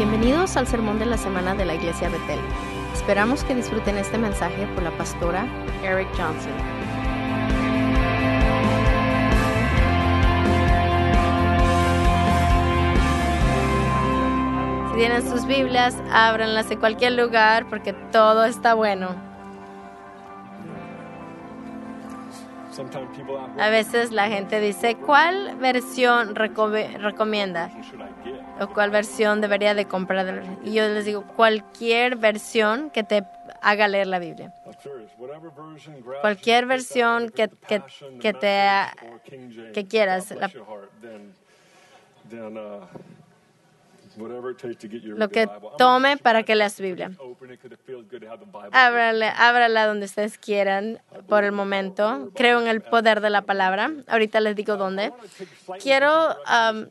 Bienvenidos al sermón de la semana de la Iglesia Betel. Esperamos que disfruten este mensaje por la pastora Eric Johnson. Si tienen sus Biblias, ábranlas en cualquier lugar porque todo está bueno. A veces la gente dice, ¿cuál versión recomienda? ¿O cuál versión debería de comprar? Y yo les digo, cualquier versión que te haga leer la Biblia. Cualquier versión que, que, que te que quieras. La- Lo que tome para que leas su Biblia. Ábrala, ábrala donde ustedes quieran por el momento. Creo en el poder de la palabra. Ahorita les digo dónde. Quiero um,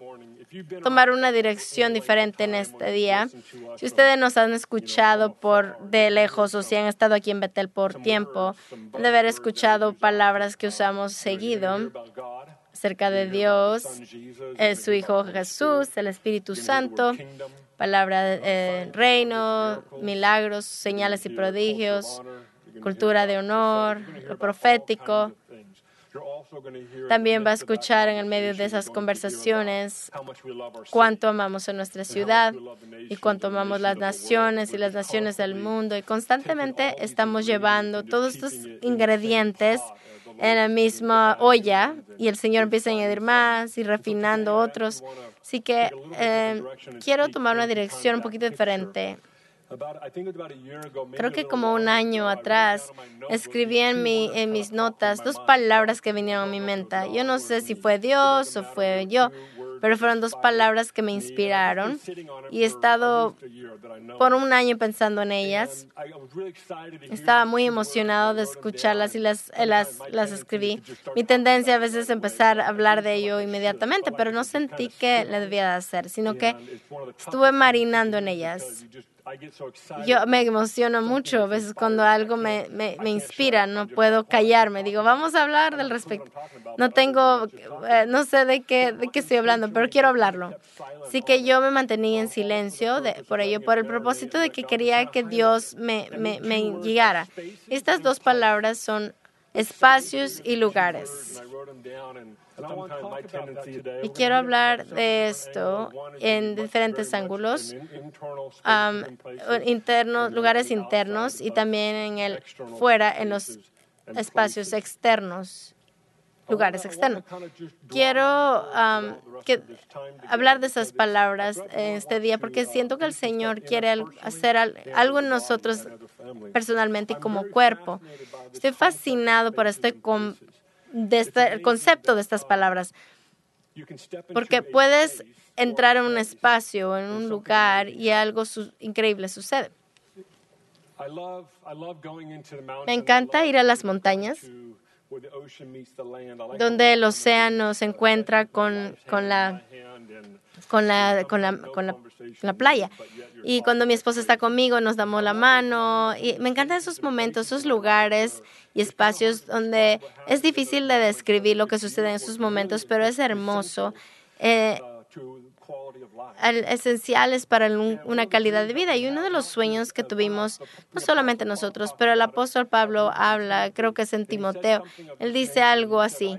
tomar una dirección diferente en este día. Si ustedes nos han escuchado por de lejos o si han estado aquí en Betel por tiempo, han de haber escuchado palabras que usamos seguido acerca de Dios, eh, su Hijo Jesús, el Espíritu Santo, palabra eh, reino, milagros, señales y prodigios, cultura de honor, lo profético. También va a escuchar en el medio de esas conversaciones cuánto amamos a nuestra ciudad y cuánto amamos las naciones y las naciones del mundo. Y constantemente estamos llevando todos estos ingredientes en la misma olla y el Señor empieza a añadir más y refinando otros. Así que eh, quiero tomar una dirección un poquito diferente. Creo que como un año atrás escribí en, mi, en mis notas dos palabras que vinieron a mi mente. Yo no sé si fue Dios o fue yo, pero fueron dos palabras que me inspiraron y he estado por un año pensando en ellas. Estaba muy emocionado de escucharlas y las, las, las escribí. Mi tendencia a veces es empezar a hablar de ello inmediatamente, pero no sentí que le debía de hacer, sino que estuve marinando en ellas. Yo me emociono mucho a veces cuando algo me, me, me inspira, no puedo callarme. Digo, vamos a hablar del respecto. No tengo, eh, no sé de qué, de qué estoy hablando, pero quiero hablarlo. Así que yo me mantenía en silencio de, por ello, por el propósito de que quería que Dios me, me, me guiara. Estas dos palabras son espacios y lugares. Y quiero hablar de esto en diferentes ángulos, internos, lugares internos y también en el fuera, en los espacios externos, lugares externos. Quiero um, que, hablar de esas palabras este día porque siento que el Señor quiere hacer al- algo en nosotros personalmente y como cuerpo. Estoy fascinado por este, con- de este el concepto de estas palabras porque puedes entrar en un espacio, en un lugar y algo su- increíble sucede. Me encanta ir a las montañas donde el océano se encuentra con, con la con la, con la, con la, con la playa. Y cuando mi esposa está conmigo, nos damos la mano. Y me encantan esos momentos, esos lugares y espacios donde es difícil de describir lo que sucede en esos momentos, pero es hermoso. Eh, al- esenciales para un- una calidad de vida. Y uno de los sueños que tuvimos, no solamente nosotros, pero el apóstol Pablo habla, creo que es en Timoteo, él dice algo así.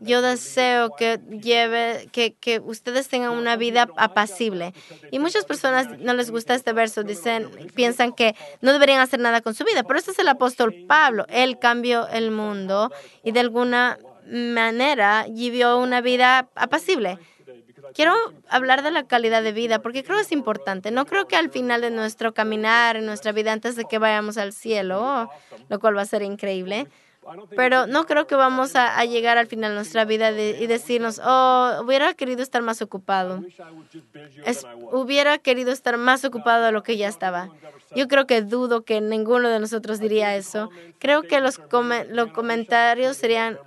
Yo deseo que lleve, que, que ustedes tengan una vida apacible. Y muchas personas no les gusta este verso, dicen, piensan que no deberían hacer nada con su vida. Pero este es el apóstol Pablo. Él cambió el mundo y de alguna manera vivió una vida apacible. Quiero hablar de la calidad de vida porque creo que es importante. No creo que al final de nuestro caminar, en nuestra vida, antes de que vayamos al cielo, lo cual va a ser increíble, pero no creo que vamos a, llegar al final de nuestra vida y decirnos, oh, hubiera querido estar más ocupado. Hubiera querido estar más ocupado de lo que ya estaba. Yo creo que dudo que ninguno de nosotros diría eso. Creo que los, come- los comentarios serían,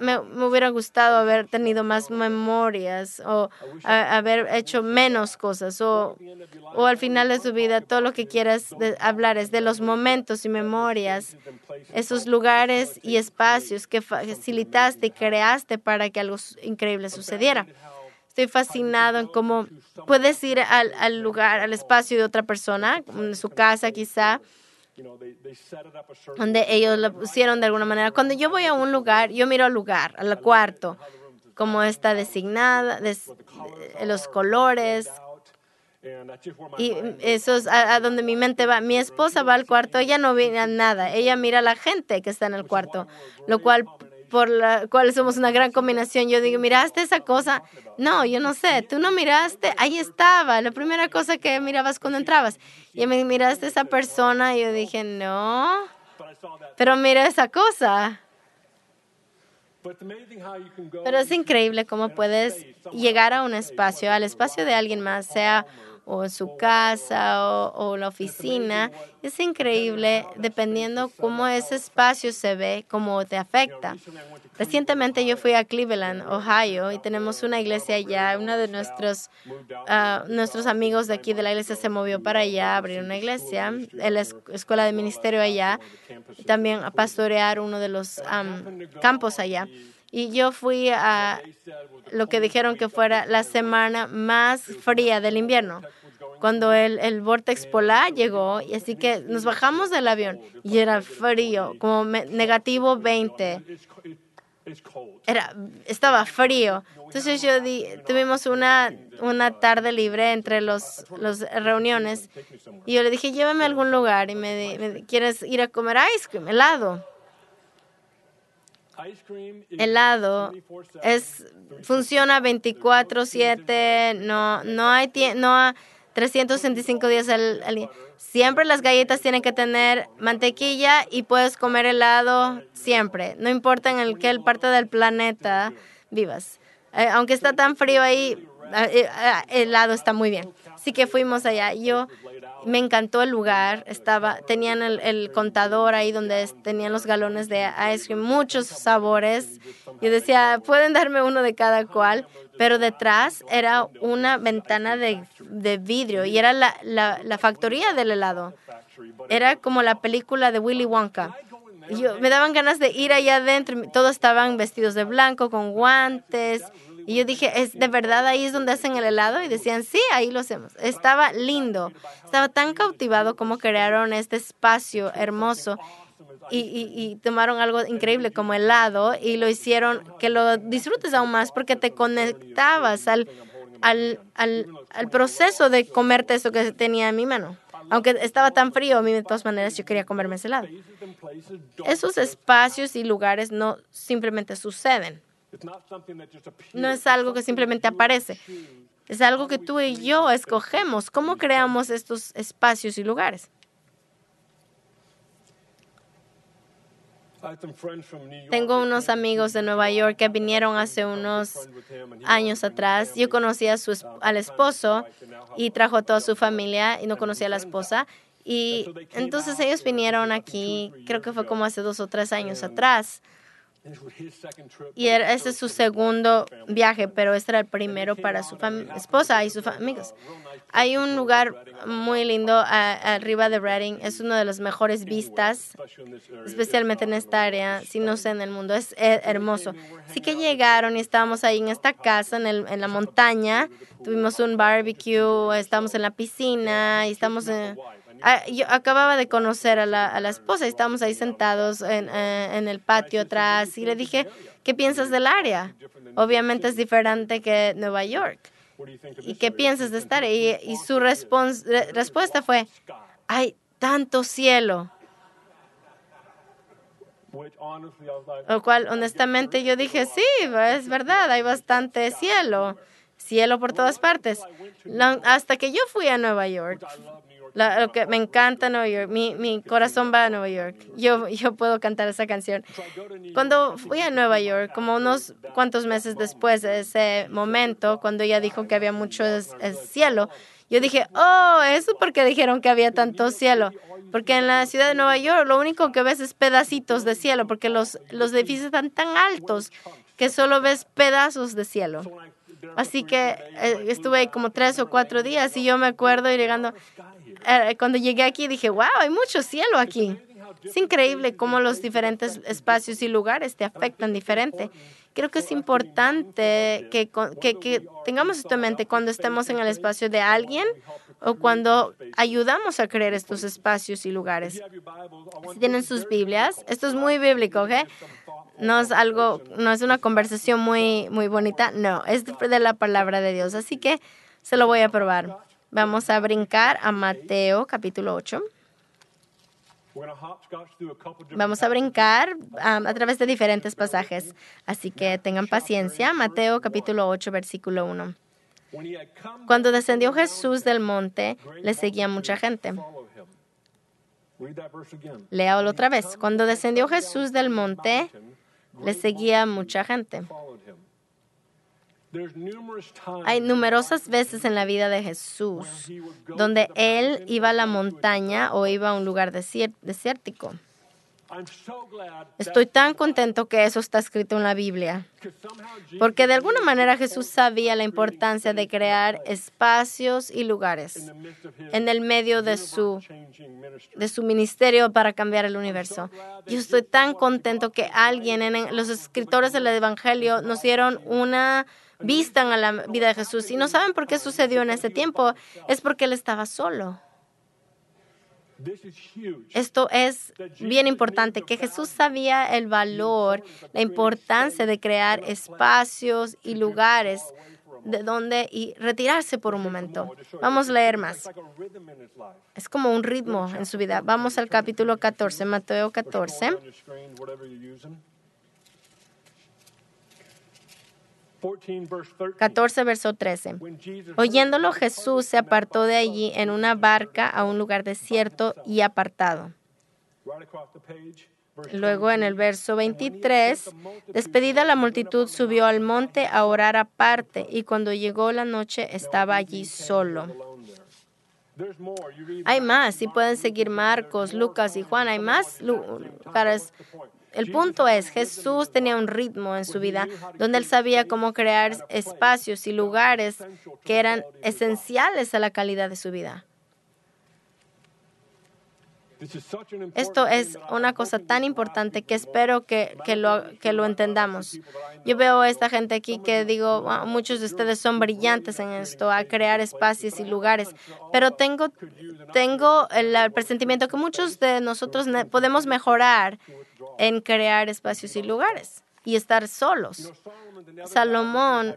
me, hubiera gustado haber tenido más memorias o haber hecho menos cosas o, o al final de su vida todo lo que quieras hablar es de los momentos y memorias, esos lugares y espacios que facilitaste y creaste para que algo increíble sucediera. estoy fascinado en cómo puedes ir al, al lugar, al espacio de otra persona, en su casa quizá, donde ellos lo pusieron de alguna manera. Cuando yo voy a un lugar, yo miro al lugar, al cuarto, cómo está designada, des, los colores. Y eso es a, a, donde mi mente va. Mi esposa va al cuarto, ella no mira nada, ella mira a la gente que está en el cuarto, lo cual por la cual somos una gran combinación. Yo digo, ¿miraste esa cosa? No, yo no sé. ¿Tú no miraste? Ahí estaba, la primera cosa que mirabas cuando entrabas. Y me miraste esa persona y yo dije, no. Pero mira esa cosa. Pero es increíble cómo puedes llegar a un espacio, al espacio de alguien más, sea o en su casa o, la oficina. Es increíble dependiendo cómo ese espacio se ve, cómo te afecta. Recientemente yo fui a Cleveland, Ohio, y tenemos una iglesia allá. Uno de nuestros, uh, nuestros amigos de aquí de la iglesia se movió para allá a abrir una iglesia, la escuela de ministerio allá, también a pastorear uno de los um, campos allá. Y yo fui a lo que dijeron que fuera la semana más fría del invierno, cuando el, el vortex polar llegó, y así que nos bajamos del avión y era frío, como negativo 20. Era, estaba frío. Entonces yo di, tuvimos una, una tarde libre entre los, los reuniones y yo le dije, llévame a algún lugar y me, me ¿quieres ir a comer ice cream, helado? helado es funciona 24/7, no no hay no 365 días al, al, Siempre las galletas tienen que tener mantequilla y puedes comer helado siempre, no importa en el qué parte del planeta vivas. Eh, aunque está tan frío ahí, eh, eh, helado está muy bien. Así que fuimos allá. Yo me encantó el lugar. Estaba, tenían el, contador ahí donde tenían los galones de ice cream, muchos sabores. Yo decía, pueden darme uno de cada cual, pero detrás era una ventana de, de vidrio y era la, la, la, factoría del helado. Era como la película de Willy Wonka. Yo, me daban ganas de ir allá adentro. Todos estaban vestidos de blanco, con guantes. Y yo dije, ¿es de verdad ahí es donde hacen el helado? Y decían, sí, ahí lo hacemos. Estaba lindo. Estaba tan cautivado como crearon este espacio hermoso. Y, y, tomaron algo increíble como helado y lo hicieron que lo disfrutes aún más porque te conectabas al, al, al, al proceso de comerte eso que tenía en mi mano. Aunque estaba tan frío, a mí de todas maneras yo quería comerme ese helado. Esos espacios y lugares no simplemente suceden. No es algo que simplemente aparece. Es algo que tú y yo escogemos. ¿Cómo creamos estos espacios y lugares? Tengo unos amigos de Nueva York que vinieron hace unos años atrás. Yo conocí a su, al esposo y trajo a toda su familia y no conocía a la esposa. Y entonces ellos vinieron aquí, creo que fue como hace dos o tres años atrás. Y ese es su segundo viaje, pero este era el primero para su esposa y sus amigos. Hay un lugar muy lindo arriba de Reading, es uno de las mejores vistas, especialmente en esta área, si no sé en el mundo, es hermoso. Así que llegaron y estábamos ahí en esta casa, en, el, en la montaña, tuvimos un barbecue, estamos en la piscina y estamos en Ah, yo acababa de conocer a la, esposa y estábamos ahí sentados en, eh, en, el patio atrás y le dije, ¿qué piensas del área? Obviamente es diferente que Nueva York. ¿Y qué piensas de estar? Y, y su respuesta fue, hay tanto cielo. Lo cual, honestamente, yo dije, sí, es verdad, hay bastante cielo, cielo por todas partes. hasta que yo fui a Nueva York, lo que me encanta Nueva York, mi, mi corazón va a Nueva York. Yo, yo puedo cantar esa canción. Cuando fui a Nueva York, como unos cuantos meses después de ese momento, cuando ella dijo que había mucho cielo, yo dije, oh, eso porque dijeron que había tanto cielo. Porque en la ciudad de Nueva York lo único que ves es pedacitos de cielo, porque los, los edificios están tan altos que solo ves pedazos de cielo. Así que eh, estuve ahí como tres o cuatro días y yo me acuerdo llegando, eh, cuando llegué aquí dije, wow, hay mucho cielo aquí. Es increíble cómo los diferentes espacios y lugares te afectan diferente. creo que es importante que, que, que tengamos esto en mente cuando estemos en el espacio de alguien o cuando ayudamos a crear estos espacios y lugares. Si tienen sus Biblias, esto es muy bíblico, ¿ok? No es algo, no es una conversación muy, muy bonita, no, es de la palabra de Dios. Así que se lo voy a probar. Vamos a brincar a Mateo capítulo 8. Vamos a brincar um, a través de diferentes pasajes, así que tengan paciencia. Mateo capítulo 8, versículo 1. Cuando descendió Jesús del monte, le seguía mucha gente. Léalo otra vez. Cuando descendió Jesús del monte, le seguía mucha gente. Hay numerosas veces en la vida de Jesús donde Él iba a la montaña o iba a un lugar desértico. Estoy tan contento que eso está escrito en la Biblia, porque de alguna manera Jesús sabía la importancia de crear espacios y lugares en el medio de su, de su ministerio para cambiar el universo. Yo estoy tan contento que alguien, en los escritores del Evangelio, nos dieron una vista a la vida de Jesús. Y no saben por qué sucedió en ese tiempo, es porque él estaba solo. Esto es bien importante, que Jesús sabía el valor, la importancia de crear espacios y lugares de donde y retirarse por un momento. Vamos a leer más. Es como un ritmo en su vida. Vamos al capítulo 14, Mateo 14. 14, verso 13. Oyéndolo, Jesús se apartó de allí en una barca a un lugar desierto y apartado. Luego en el verso 23, despedida la multitud, subió al monte a orar aparte y cuando llegó la noche estaba allí solo. Hay más, si pueden seguir Marcos, Lucas y Juan, hay más lugares el punto es, Jesús tenía un ritmo en su vida donde él sabía cómo crear espacios y lugares que eran esenciales a la calidad de su vida. Esto es una cosa tan importante que espero que, lo, que lo entendamos. Yo veo a esta gente aquí que digo, muchos de ustedes son brillantes en esto, a crear espacios y lugares, pero tengo, tengo el presentimiento que muchos de nosotros podemos mejorar en crear espacios y lugares y estar solos. Salomón,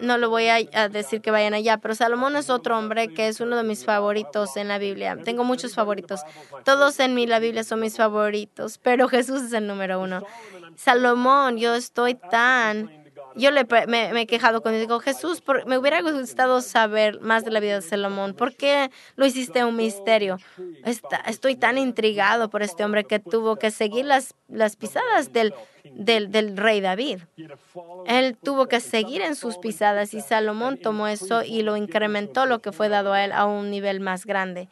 no lo voy a, decir que vayan allá, pero Salomón es otro hombre que es uno de mis favoritos en la Biblia. Tengo muchos favoritos. Todos en mí la Biblia son mis favoritos, pero Jesús es el número uno. Salomón, yo estoy tan yo le, me, he quejado con él. Digo, Jesús, me hubiera gustado saber más de la vida de Salomón. ¿Por qué lo hiciste un misterio? estoy tan intrigado por este hombre que tuvo que seguir las, las pisadas del, del, rey David. Él tuvo que seguir en sus pisadas y Salomón tomó eso y lo incrementó lo que fue dado a él a un nivel más grande.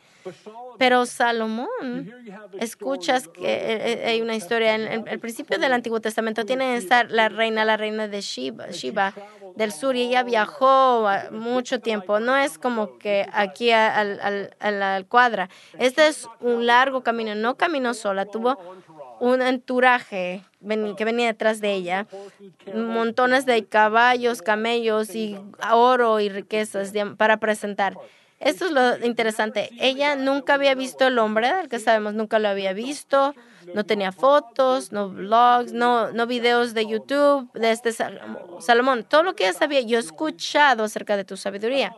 Pero Salomón, escuchas que eh, eh, hay una historia en el principio del Antiguo Testamento, tiene estar la reina, la reina de Shiva, del sur, y ella viajó mucho tiempo. No es como que aquí a, la cuadra. Este es un largo camino, no caminó sola, tuvo un enturaje que venía detrás de ella, montones de caballos, camellos y oro y riquezas para presentar. Esto es lo interesante. Ella nunca había visto el hombre, al que sabemos, nunca lo había visto. No tenía fotos, no blogs, no, no videos de YouTube de este Salomón. Todo lo que ella sabía, yo he escuchado acerca de tu sabiduría.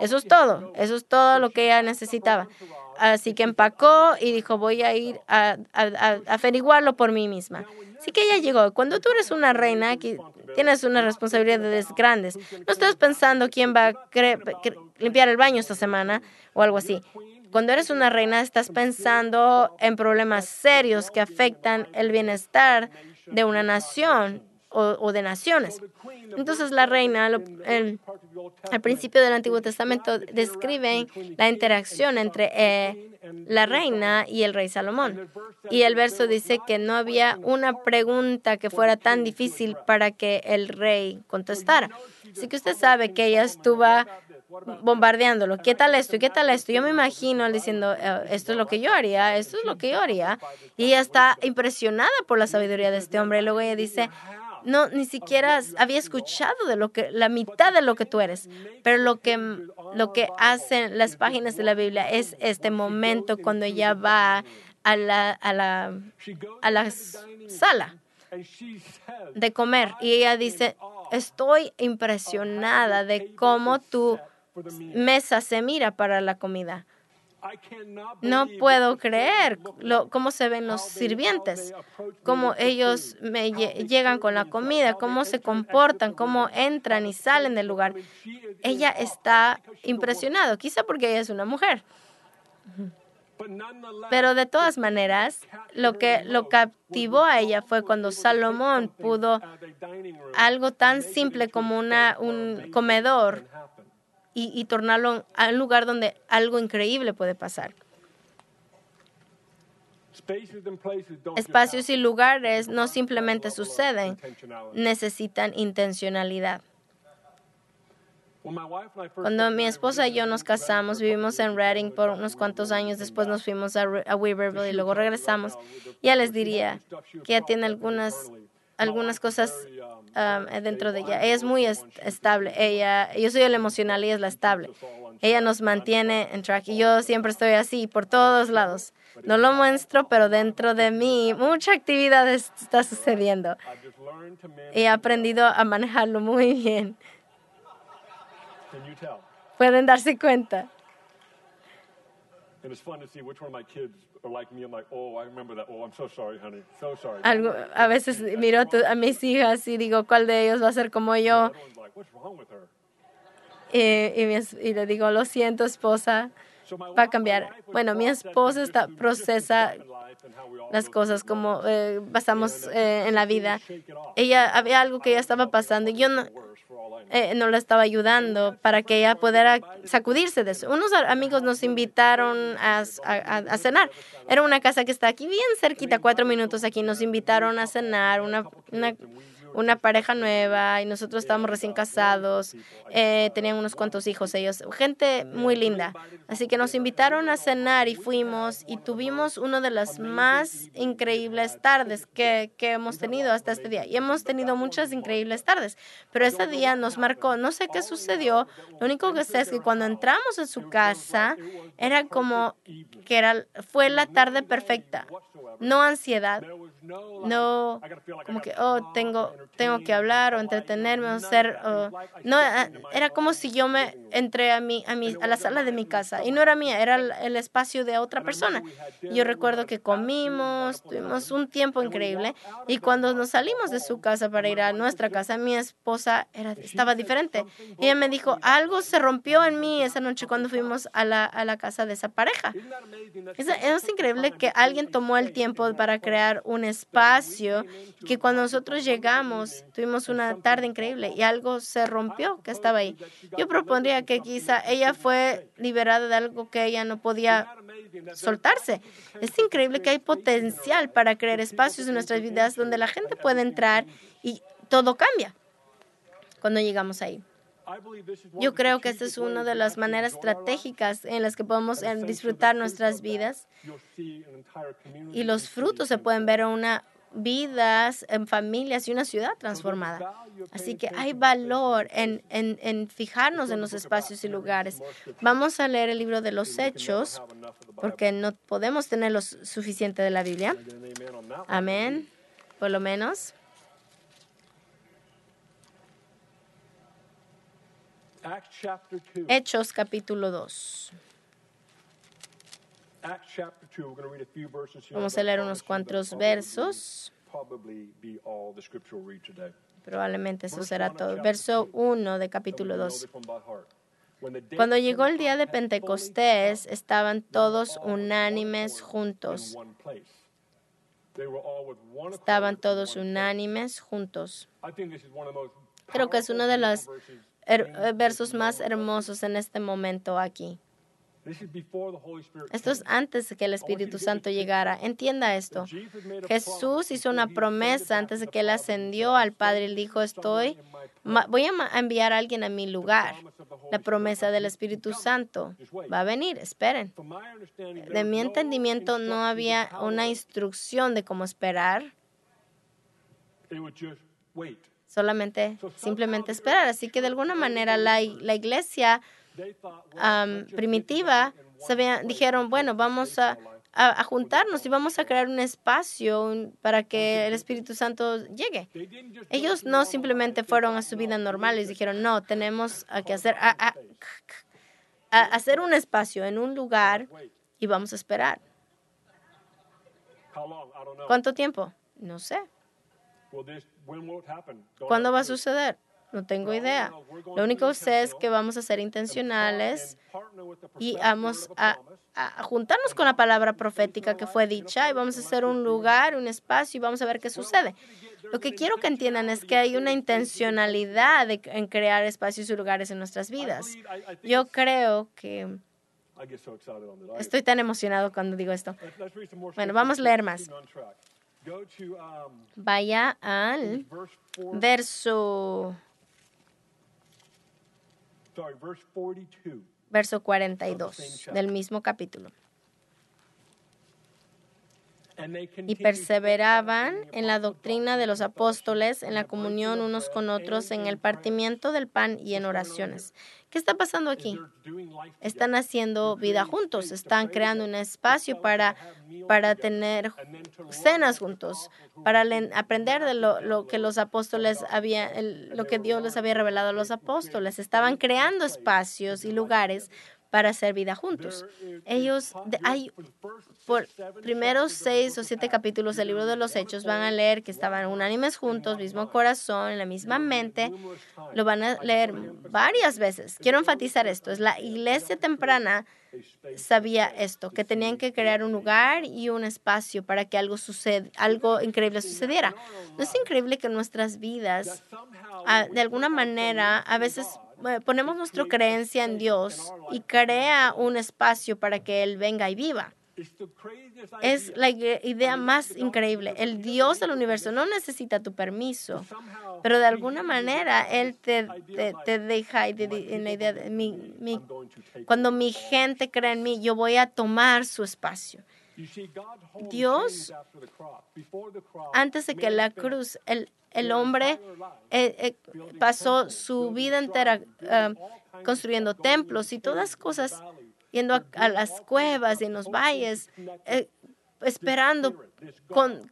Eso es todo. Eso es todo lo que ella necesitaba. Así que empacó y dijo, voy a ir a, a averiguarlo por mí misma. Así que ella llegó. Cuando tú eres una reina, tienes unas responsabilidades grandes. No estás pensando quién va a limpiar el baño esta semana o algo así. Cuando eres una reina, estás pensando en problemas serios que afectan el bienestar de una nación o, de naciones. Entonces la reina, al principio del Antiguo Testamento, describe la interacción entre eh, la reina y el rey Salomón. Y el verso dice que no había una pregunta que fuera tan difícil para que el rey contestara. Así que usted sabe que ella estuvo bombardeándolo. ¿Qué tal esto? ¿Y qué tal esto? Yo me imagino diciendo, eh, esto es lo que yo haría, esto es lo que yo haría. Y ella está impresionada por la sabiduría de este hombre. Y luego ella dice, no ni siquiera había escuchado de lo que la mitad de lo que tú eres. Pero lo que lo que hacen las páginas de la Biblia es este momento cuando ella va a la a la a la sala de comer y ella dice, "Estoy impresionada de cómo tu mesa se mira para la comida." No puedo creer cómo se ven los sirvientes, cómo ellos me llegan con la comida, cómo se comportan, cómo entran y salen del lugar. Ella está impresionada, quizá porque ella es una mujer. Pero de todas maneras, lo que lo captivó a ella fue cuando Salomón pudo algo tan simple como una, un comedor y, tornarlo a un lugar donde algo increíble puede pasar. Espacios y lugares no simplemente suceden, necesitan intencionalidad. Cuando mi esposa y yo nos casamos, vivimos en Reading por unos cuantos años, después nos fuimos a, a Weaverville y luego regresamos. Ya les diría que ya tiene algunas algunas cosas um, dentro de ella. Ella es muy estable. Ella, yo soy el emocional y ella es la estable. Ella nos mantiene en track y yo siempre estoy así por todos lados. No lo muestro, pero dentro de mí mucha actividad está sucediendo. He aprendido a manejarlo muy bien. Pueden darse cuenta. Algo, a veces miro a, mis hijas y digo, ¿cuál de ellos va a ser como yo? y, le digo, lo siento, esposa, va a cambiar. Bueno, mi esposa está, procesa las cosas como eh, pasamos eh, en la vida. Ella había algo que ya estaba pasando y yo no, eh, no la estaba ayudando para que ella pudiera sacudirse de eso. Unos amigos nos invitaron a, cenar. Era una casa que está aquí bien cerquita, cuatro minutos aquí. Nos invitaron a cenar, una una pareja nueva y nosotros estábamos recién casados, eh, tenían unos cuantos hijos ellos, gente muy linda. Así que nos invitaron a cenar y fuimos y tuvimos una de las más increíbles tardes que, que hemos tenido hasta este día. Y hemos tenido muchas increíbles tardes, pero ese día nos marcó, no sé qué sucedió, lo único que sé es que cuando entramos en su casa era como que era, fue la tarde perfecta no ansiedad, no como que, oh, tengo, tengo que hablar o entretenerme o ser, no, ah, era como si yo me entré a, mi, a, mi, a la sala de mi casa y no era mía, era el, espacio de otra persona. Yo recuerdo que comimos, tuvimos un tiempo increíble y cuando nos salimos de su casa para ir a nuestra casa, mi esposa era, estaba diferente. Y ella me dijo, algo se rompió en mí esa noche cuando fuimos a la, a la casa de esa pareja. Es, es increíble que alguien tomó el tiempo para crear un espacio que cuando nosotros llegamos tuvimos una tarde increíble y algo se rompió que estaba ahí. Yo propondría que quizá ella fue liberada de algo que ella no podía soltarse. Es increíble que hay potencial para crear espacios en nuestras vidas donde la gente puede entrar y todo cambia cuando llegamos ahí. Yo creo que esta es una de las maneras estratégicas en las que podemos disfrutar nuestras vidas y los frutos se pueden ver en una vidas, en familias y una ciudad transformada. Así que hay valor en, en, en, fijarnos en los espacios y lugares. Vamos a leer el libro de los Hechos porque no podemos tener lo suficiente de la Biblia. Amén, por lo menos. Hechos capítulo 2. Vamos a leer unos cuantos versos. Probablemente eso será todo. Verso 1 de capítulo 2. Cuando llegó el día de Pentecostés, estaban todos unánimes juntos. Estaban todos unánimes juntos. Creo que es uno de los eh, versos más hermosos en este momento aquí. Esto es antes de que el Espíritu Santo llegara. Entienda esto. Jesús hizo una promesa antes de que él ascendió al Padre. Él dijo, estoy, voy a enviar a alguien a mi lugar. La promesa del Espíritu Santo va a venir. Esperen. De mi entendimiento no había una instrucción de cómo esperar Solamente, simplemente esperar. Así que de alguna manera la, la iglesia primitiva dijeron, bueno, vamos a, a, juntarnos y vamos a crear un espacio para que el Espíritu Santo llegue. Ellos no simplemente fueron a su vida normal y dijeron, no, tenemos que hacer, a, hacer un espacio en un lugar y vamos a esperar. ¿Cuánto tiempo? No sé. ¿Cuándo va a suceder? No tengo idea. Lo único que sé es que vamos a ser intencionales y vamos a, juntarnos con la palabra profética que fue dicha y vamos a hacer un lugar, un espacio y vamos a ver qué sucede. Lo que quiero que entiendan es que hay una intencionalidad en crear espacios y lugares en nuestras vidas. Yo creo que estoy tan emocionado cuando digo esto. Bueno, vamos a leer más. Vaya al verso verso 42 del mismo capítulo. Y perseveraban en la doctrina de los apóstoles, en la comunión unos con otros, en el partimiento del pan y en oraciones. ¿Qué está pasando aquí? Están haciendo vida juntos, están creando un espacio para, para tener cenas juntos, para aprender de lo, que los apóstoles habían, lo que Dios les había revelado a los apóstoles. Estaban creando espacios y lugares para hacer vida juntos. Ellos, hay por primeros seis o siete capítulos del libro de los Hechos, van a leer que estaban unánimes juntos, mismo corazón, la misma mente. Lo van a leer varias veces. Quiero enfatizar esto. Es la iglesia temprana sabía esto, que tenían que crear un lugar y un espacio para que algo suceda, algo increíble sucediera. ¿No es increíble que nuestras vidas, ah, de alguna manera, a veces ponemos nuestra creencia en Dios y crea un espacio para que Él venga y viva. Es la idea más increíble. El Dios del universo no necesita tu permiso, pero de alguna manera Él te, te, deja en la idea de mi, cuando mi gente cree en mí, yo voy a tomar su espacio. Dios, antes de que la cruz, el, el hombre eh, eh, pasó su vida entera eh, construyendo templos y todas cosas, yendo a, las cuevas y en los valles, esperando con,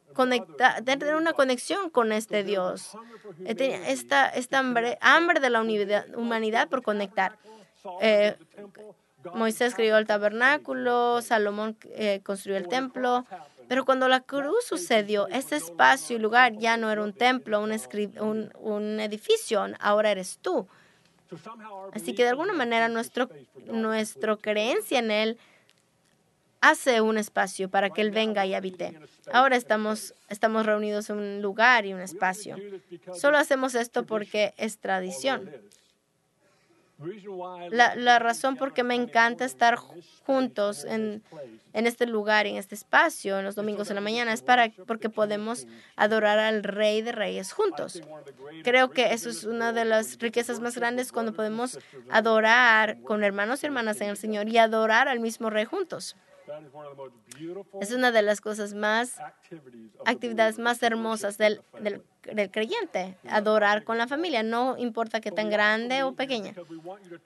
tener una conexión con este Dios. Esta, esta hambre, hambre de la humanidad por conectar. Moisés creó el tabernáculo, Salomón construyó el templo, pero cuando la cruz sucedió, ese espacio y lugar ya no era un templo, un, edificio, ahora eres tú. Así que de alguna manera nuestro, nuestra creencia en Él hace un espacio para que Él venga y habite. Ahora estamos reunidos en un lugar y un espacio. Solo hacemos esto porque es tradición. La, razón por qué me encanta estar juntos en, en, este lugar, en este espacio, en los domingos en la mañana, es para, porque podemos adorar al Rey de Reyes juntos. Creo que eso es una de las riquezas más grandes cuando podemos adorar con hermanos y hermanas en el Señor y adorar al mismo Rey juntos. Es una de las cosas más, actividades más hermosas del, del, creyente, adorar con la familia, no importa que tan grande o pequeña,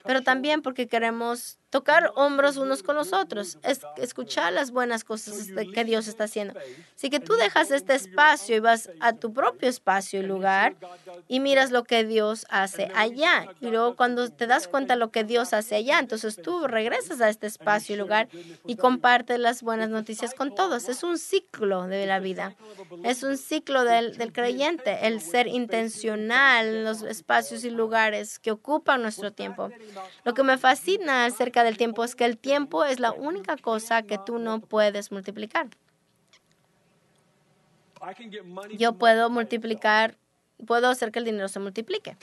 pero también porque queremos tocar hombros unos con los otros, es, escuchar las buenas cosas que Dios está haciendo. Así que tú dejas este espacio y vas a tu propio espacio y lugar y miras lo que Dios hace allá. Y luego cuando te das cuenta de lo que Dios hace allá, entonces tú regresas a este espacio y lugar y compartes las buenas noticias con todos. Es un ciclo de la vida. Es un ciclo del, del creyente, el ser intencional en los espacios y lugares que ocupan nuestro tiempo. Lo que me fascina acerca del tiempo es que el tiempo es la única cosa que tú no puedes multiplicar. Yo puedo multiplicar, puedo hacer que el dinero se multiplique.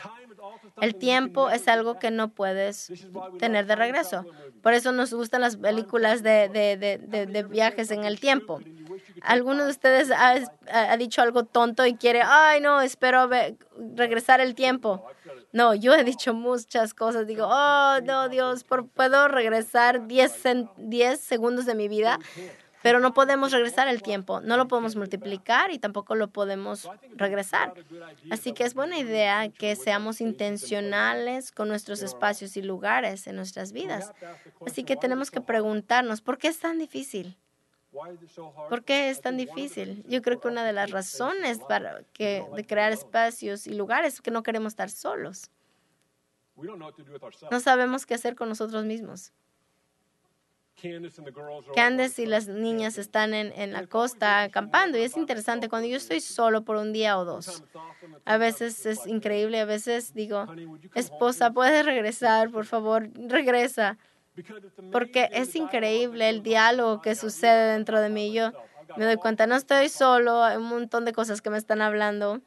El tiempo es algo que no puedes tener de regreso. Por eso nos gustan las películas de, de, viajes en el tiempo. ¿Alguno de ustedes ha, ha, dicho algo tonto y quiere, ay, no, espero regresar el tiempo? No, yo he dicho muchas cosas. Digo, oh, no, Dios, ¿puedo regresar 10, 10 segundos de mi vida? pero no podemos regresar el tiempo, no lo podemos multiplicar y tampoco lo podemos regresar. Así que es buena idea que seamos intencionales con nuestros espacios y lugares en nuestras vidas. Así que tenemos que preguntarnos, ¿por qué es tan difícil? ¿Por qué es tan difícil? Yo creo que una de las razones para que, de crear espacios y lugares es que no queremos estar solos. No sabemos qué hacer con nosotros mismos. Candace y las niñas están en, en, la costa acampando y es interesante cuando yo estoy solo por un día o dos. A veces es increíble, a veces digo, esposa, ¿puedes regresar? Por favor, regresa. Porque es increíble el diálogo que sucede dentro de mí. Yo me doy cuenta, no estoy solo, hay un montón de cosas que me están hablando.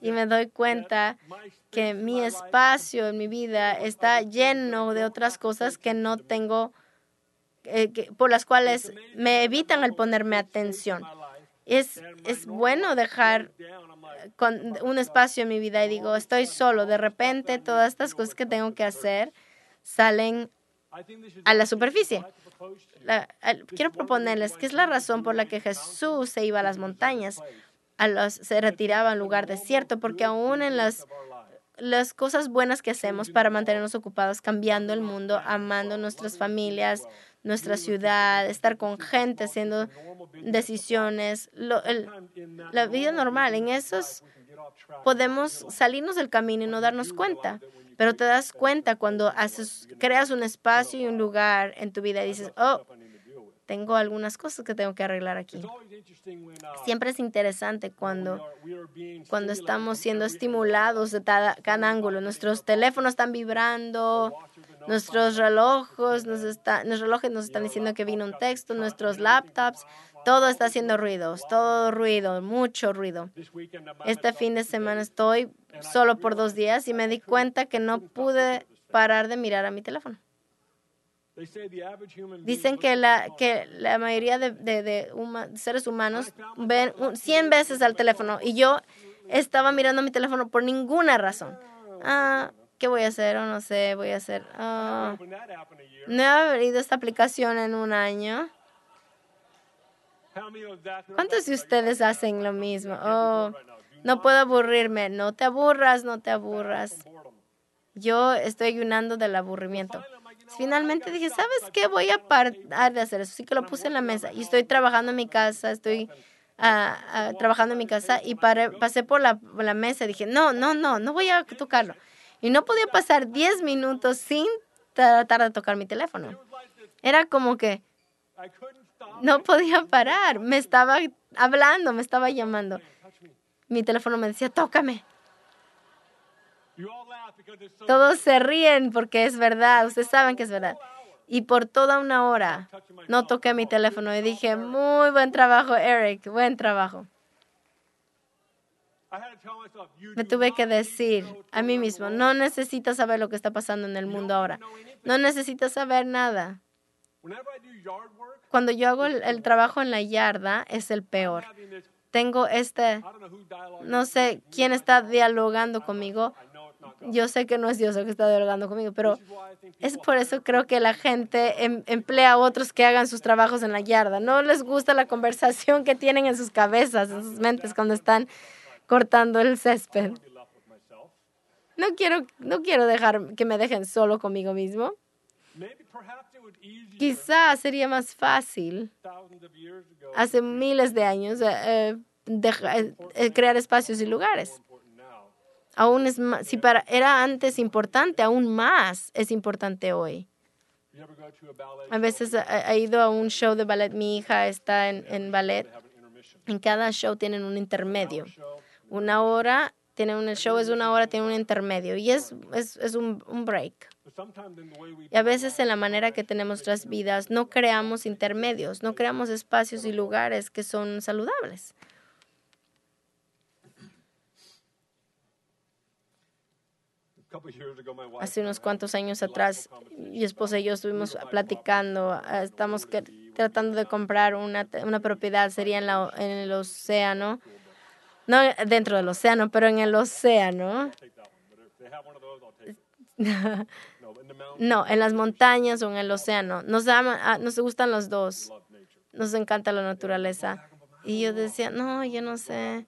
Y me doy cuenta que mi espacio en mi vida está lleno de otras cosas que no tengo, eh, por las cuales me evitan el ponerme atención. Es, es bueno dejar con un espacio en mi vida y digo, estoy solo. De repente todas estas cosas que tengo que hacer salen a la superficie. quiero proponerles que es la razón por la que Jesús se iba a las montañas, a los, se retiraba a un lugar desierto, porque aún en las, las cosas buenas que hacemos para mantenernos ocupados, cambiando el mundo, amando nuestras familias, nuestra ciudad, estar con gente, haciendo decisiones, la vida normal, en esos podemos salirnos del camino y no darnos cuenta. Pero te das cuenta cuando haces, creas un espacio y un lugar en tu vida y dices, oh, tengo algunas cosas que tengo que arreglar aquí. Siempre es interesante cuando, cuando estamos siendo estimulados de cada, ángulo. Nuestros teléfonos están vibrando, nuestros relojes nos, está, nuestros relojes nos están diciendo que vino un texto, nuestros laptops, todo está haciendo ruidos, todo ruido, mucho ruido. Este fin de semana estoy solo por dos días y me di cuenta que no pude parar de mirar a mi teléfono. Dicen que la, que la mayoría de, de, seres humanos ven 100 veces al teléfono y yo estaba mirando mi teléfono por ninguna razón. Ah, ¿Qué voy a hacer? O no sé, voy a hacer. Ah, no he abierto esta aplicación en un año. ¿Cuántos de ustedes hacen lo mismo? Oh, no puedo aburrirme. No te aburras, no te aburras. Yo estoy ayunando del aburrimiento. Finalmente dije, ¿sabes qué? Voy a parar de hacer eso. Así que lo puse en la mesa y estoy trabajando en mi casa, estoy ah, ah, trabajando en mi casa y pasé por la, la mesa y dije, no, no, no, no voy a tocarlo. Y no podía pasar 10 minutos sin tratar de tocar mi teléfono. Era como que no podía parar. Me estaba hablando, me estaba llamando. Mi teléfono me decía, tócame. Todos se ríen porque es verdad, ustedes saben que es verdad. Y por toda una hora no toqué mi teléfono y dije, muy buen trabajo, Eric, buen trabajo. Me tuve que decir a mí mismo, no necesitas saber lo que está pasando en el mundo ahora. No necesitas saber nada. Cuando yo hago el, trabajo en la yarda, es el peor. Tengo este, no sé quién está dialogando conmigo, yo sé que no es Dios el que está dialogando conmigo, pero es por eso creo que la gente em, emplea a otros que hagan sus trabajos en la yarda. No les gusta la conversación que tienen en sus cabezas, en sus mentes cuando están cortando el césped. No quiero, no quiero dejar que me dejen solo conmigo mismo. Quizás sería más fácil hace miles de años eh, eh, eh, crear espacios y lugares aún es más, si para, era antes importante, aún más es importante hoy. A veces he ido a un show de ballet, mi hija está en, en ballet, en cada show tienen un intermedio. Una hora, tiene un, show es una hora, tiene un intermedio y es, es, es un, un break. Y a veces en la manera que tenemos nuestras vidas no creamos intermedios, no creamos espacios y lugares que son saludables. Hace unos cuantos años atrás, mi esposa y yo estuvimos platicando, ah, estamos tratando de comprar una, una propiedad, sería en, la, en el océano, no dentro del océano, pero en el océano. no, en las montañas o en el océano. Nos, ama, ah, nos gustan los dos. Nos encanta la naturaleza. Y yo decía, no, yo no sé.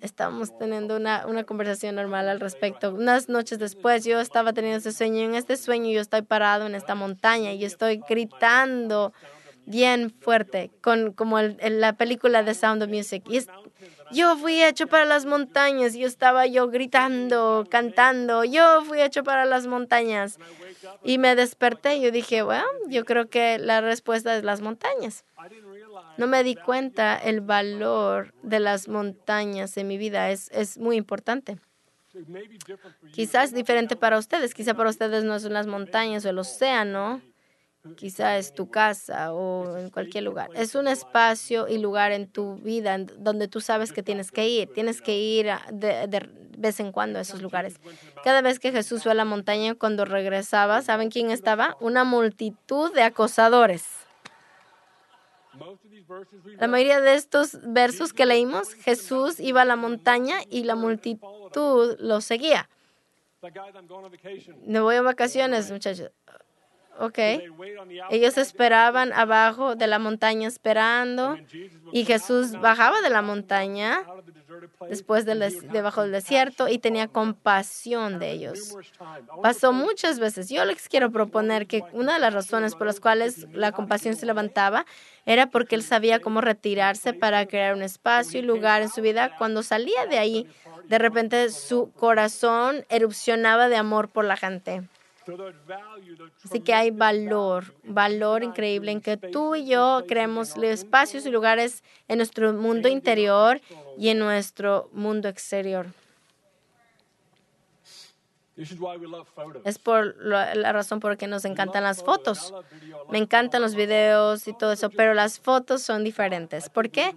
Estábamos teniendo una, una conversación normal al respecto. Unas noches después yo estaba teniendo ese sueño en este sueño yo estoy parado en esta montaña y estoy gritando bien fuerte, con, como en la película de Sound of Music. Y yo fui hecho para las montañas. Yo estaba yo gritando, cantando. Yo fui hecho para las montañas. Y me desperté yo dije, bueno, yo creo que la respuesta es las montañas. No me di cuenta el valor de las montañas en mi vida. Es, es muy importante. Quizás diferente para ustedes. Quizá para ustedes no son las montañas o el océano quizá es tu casa o en cualquier lugar. Es un espacio y lugar en tu vida donde tú sabes que tienes que ir. Tienes que ir de, vez en cuando a esos lugares. Cada vez que Jesús fue a la montaña, cuando regresaba, ¿saben quién estaba? Una multitud de acosadores. La mayoría de estos versos que leímos, Jesús iba a la montaña y la multitud lo seguía. Me voy a vacaciones, muchachos. Ok. Ellos esperaban abajo de la montaña esperando y Jesús bajaba de la montaña después del debajo del desierto y tenía compasión de ellos. Pasó muchas veces. Yo les quiero proponer que una de las razones por las cuales la compasión se levantaba era porque él sabía cómo retirarse para crear un espacio y lugar en su vida. Cuando salía de ahí, de repente su corazón erupcionaba de amor por la gente. Así que hay valor, valor increíble en que tú y yo creemos espacios y lugares en nuestro mundo interior y en nuestro mundo exterior. Es por la razón por la que nos encantan las fotos. Me encantan los videos y todo eso, pero las fotos son diferentes. ¿Por qué?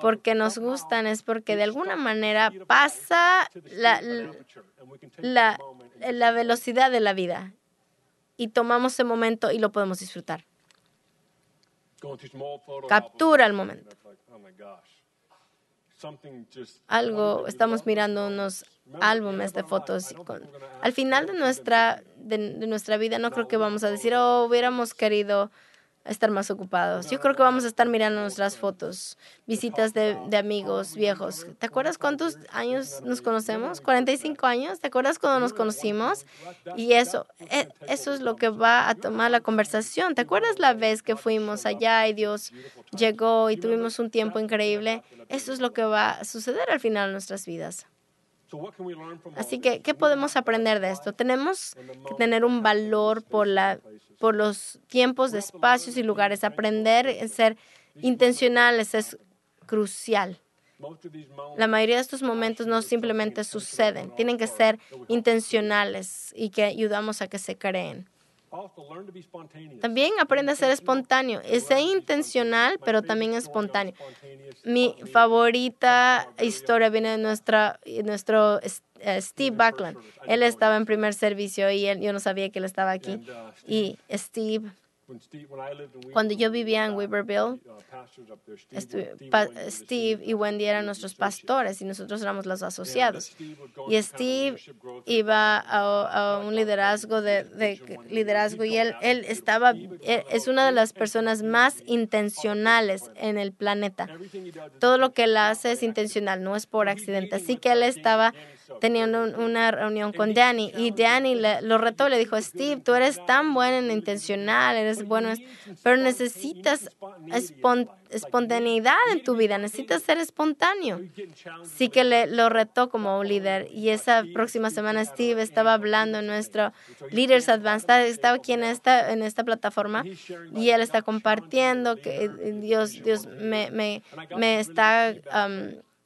Porque nos gustan, es porque de alguna manera pasa la, la, la velocidad de la vida. Y tomamos ese momento y lo podemos disfrutar. Captura el momento algo, estamos mirando unos álbumes de fotos. al final de nuestra, de, nuestra vida no creo que vamos a decir, oh, hubiéramos querido estar más ocupados. Yo creo que vamos a estar mirando nuestras fotos, visitas de, de, amigos viejos. ¿Te acuerdas cuántos años nos conocemos? 45 años. ¿Te acuerdas cuando nos conocimos? Y eso, e, eso es lo que va a tomar la conversación. ¿Te acuerdas la vez que fuimos allá y Dios llegó y tuvimos un tiempo increíble? Eso es lo que va a suceder al final de nuestras vidas. Así que, ¿qué podemos aprender de esto? Tenemos que tener un valor por, la, por los tiempos, espacios y lugares. Aprender a ser intencionales es crucial. La mayoría de estos momentos no simplemente suceden, tienen que ser intencionales y que ayudamos a que se creen. También aprende a ser espontáneo. Es intencional, pero también espontáneo. Mi favorita historia viene de nuestra, nuestro eh, Steve Backlund. Él estaba en primer servicio y él, yo no sabía que él estaba aquí. Y Steve cuando yo vivía en Weaverville, Steve y Wendy eran nuestros pastores y nosotros éramos los asociados. Y Steve iba a, un liderazgo de, liderazgo y él, él estaba, es una de las personas más intencionales en el planeta. Todo lo que él hace es intencional, no es por accidente. Así que él estaba teniendo una reunión con Danny y Danny le, lo retó, le dijo, Steve, tú eres tan bueno en intencional, eres bueno, pero necesitas espontaneidad en tu vida, necesitas ser espontáneo. Sí que le, lo retó como un líder y esa próxima semana Steve estaba hablando en nuestro Leaders Advanced, estaba aquí en esta, en esta plataforma y él está compartiendo que Dios, Dios me, me, me está...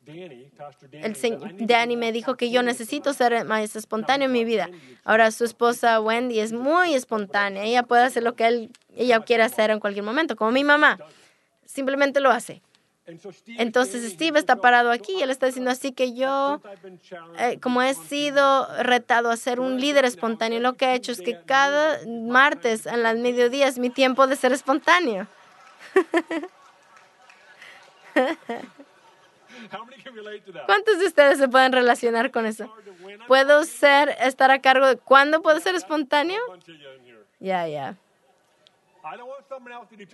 el Danny me dijo que yo necesito ser más espontáneo en mi vida. Ahora su esposa Wendy es muy espontánea. Ella puede hacer lo que él, ella quiere hacer en cualquier momento, como mi mamá. Simplemente lo hace. Entonces Steve está parado aquí y él está diciendo así que yo, eh, como he sido retado a ser un líder espontáneo, lo que he hecho es que cada martes en las mediodías es mi tiempo de ser espontáneo. ¿Cuántos de ustedes se pueden relacionar con eso? ¿Puedo ser, estar a cargo de cuándo puedo ser espontáneo? Ya, ya.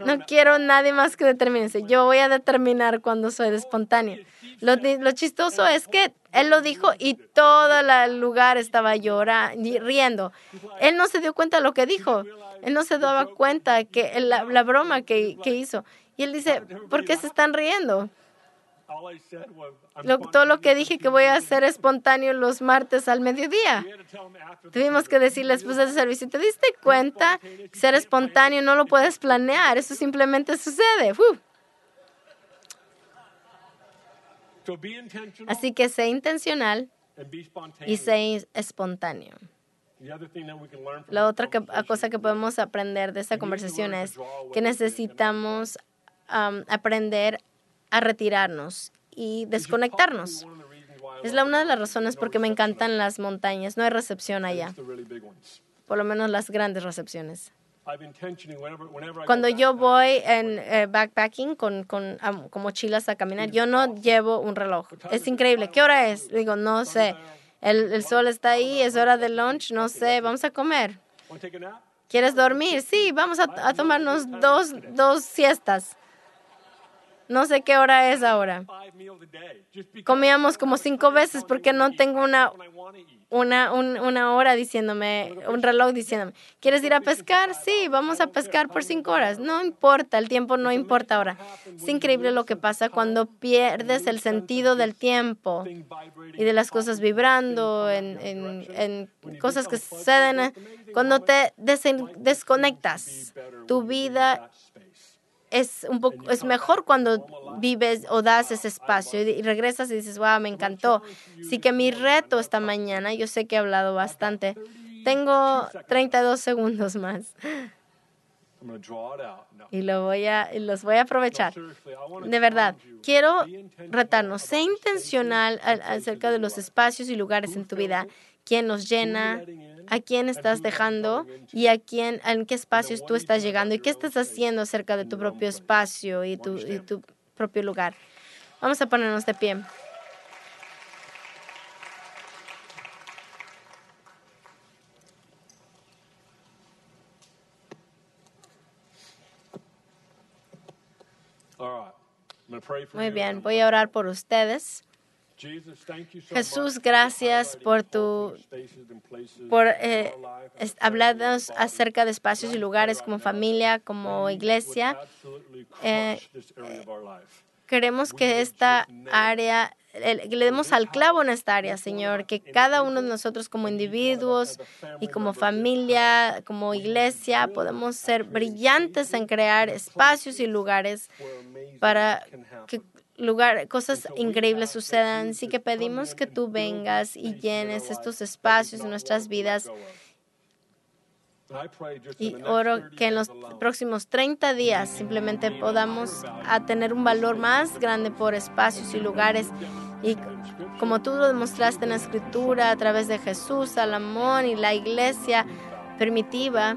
No quiero nadie más que determine. Yo voy a determinar cuándo soy espontáneo. Lo, lo, chistoso es que él lo dijo y todo el lugar estaba llorando, riendo. Él no se dio cuenta de lo que dijo. Él no se daba cuenta que la, la broma que, que hizo. Y él dice, ¿por qué se están riendo? Todo lo que dije que voy a hacer espontáneo los martes al mediodía. Tuvimos que decirle después del servicio, ¿te diste cuenta? Ser espontáneo no lo puedes planear, eso simplemente sucede. Así que sé intencional y sé espontáneo. La otra cosa que podemos aprender de esta conversación es que necesitamos aprender a retirarnos y desconectarnos. Es la una de las razones porque me encantan las montañas. No hay recepción allá. Por lo menos las grandes recepciones. Cuando yo voy en eh, backpacking con, con, mochilas a caminar, yo no llevo un reloj. Es increíble. ¿Qué hora es? Digo, no sé. El, el sol está ahí, es hora de lunch, no sé, vamos a comer. ¿Quieres dormir? Sí, vamos a, a tomarnos dos, dos siestas. No sé qué hora es ahora. Comíamos como cinco veces porque no tengo una, una, una hora diciéndome, un reloj diciéndome, ¿quieres ir a pescar? Sí, vamos a pescar por cinco horas. No importa, el tiempo no importa ahora. Es increíble lo que pasa cuando pierdes el sentido del tiempo y de las cosas vibrando, en, en, cosas que suceden. Cuando te desconectas, tu vida es un poco es mejor cuando vives o das ese espacio y, regresas y dices, wow, me encantó. Así que mi reto esta mañana, yo sé que he hablado bastante, tengo 32 segundos más. Y lo voy a, los voy a aprovechar. De verdad, quiero retarnos. Sé intencional acerca de los espacios y lugares en tu vida. ¿Quién los llena? a quién estás dejando y a quién, en qué espacios tú estás llegando y qué estás haciendo acerca de tu propio espacio y tu, y tu propio lugar. Vamos a ponernos de pie. Muy bien, voy a orar por ustedes. Jesús, gracias por tu por eh, hablarnos acerca de espacios y lugares como familia, como iglesia. Eh, queremos que esta área le demos al clavo en esta área, Señor, que cada uno de nosotros como individuos y como familia, como iglesia, podemos ser brillantes en crear espacios y lugares para que lugar, cosas increíbles sucedan. Así que pedimos que tú vengas y llenes estos espacios en nuestras vidas. Y oro que en los próximos 30 días simplemente podamos a tener un valor más grande por espacios y lugares. Y como tú lo demostraste en la escritura a través de Jesús, Salomón y la iglesia primitiva,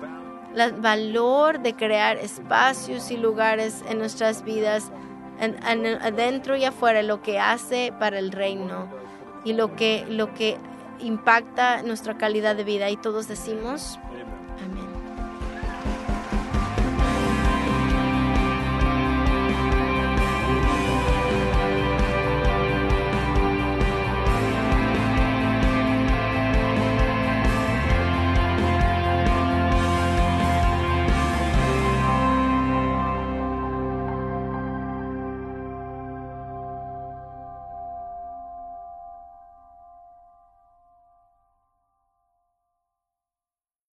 el valor de crear espacios y lugares en nuestras vidas adentro y afuera, lo que hace para el reino y lo que, lo que impacta nuestra calidad de vida. Y todos decimos,